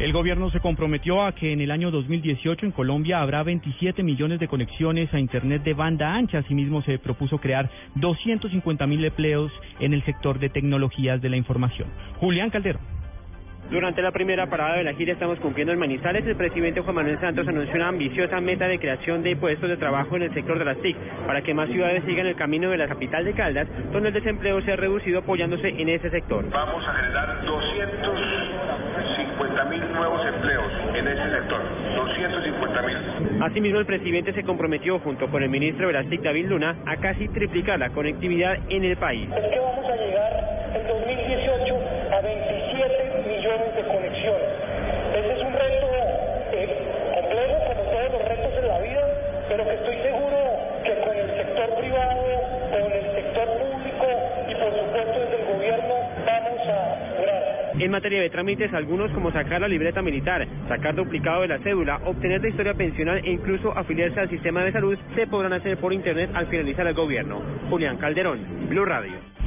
El gobierno se comprometió a que en el año 2018 en Colombia habrá 27 millones de conexiones a Internet de banda ancha. Asimismo, se propuso crear 250 mil empleos en el sector de tecnologías de la información. Julián Calderón. Durante la primera parada de la gira estamos cumpliendo en Manizales. El presidente Juan Manuel Santos anunció una ambiciosa meta de creación de puestos de trabajo en el sector de las TIC para que más ciudades sigan el camino de la capital de Caldas, donde el desempleo se ha reducido apoyándose en ese sector. Vamos a generar 250 mil nuevos empleos en ese sector. 250 mil. Asimismo, el presidente se comprometió junto con el ministro de David Luna, a casi triplicar la conectividad en el país. Es que vamos a llegar en 2018 a 27 millones de conexiones. En materia de trámites, algunos como sacar la libreta militar, sacar duplicado de la cédula, obtener la historia pensional e incluso afiliarse al sistema de salud se podrán hacer por internet al finalizar el gobierno. Julián Calderón, Blue Radio.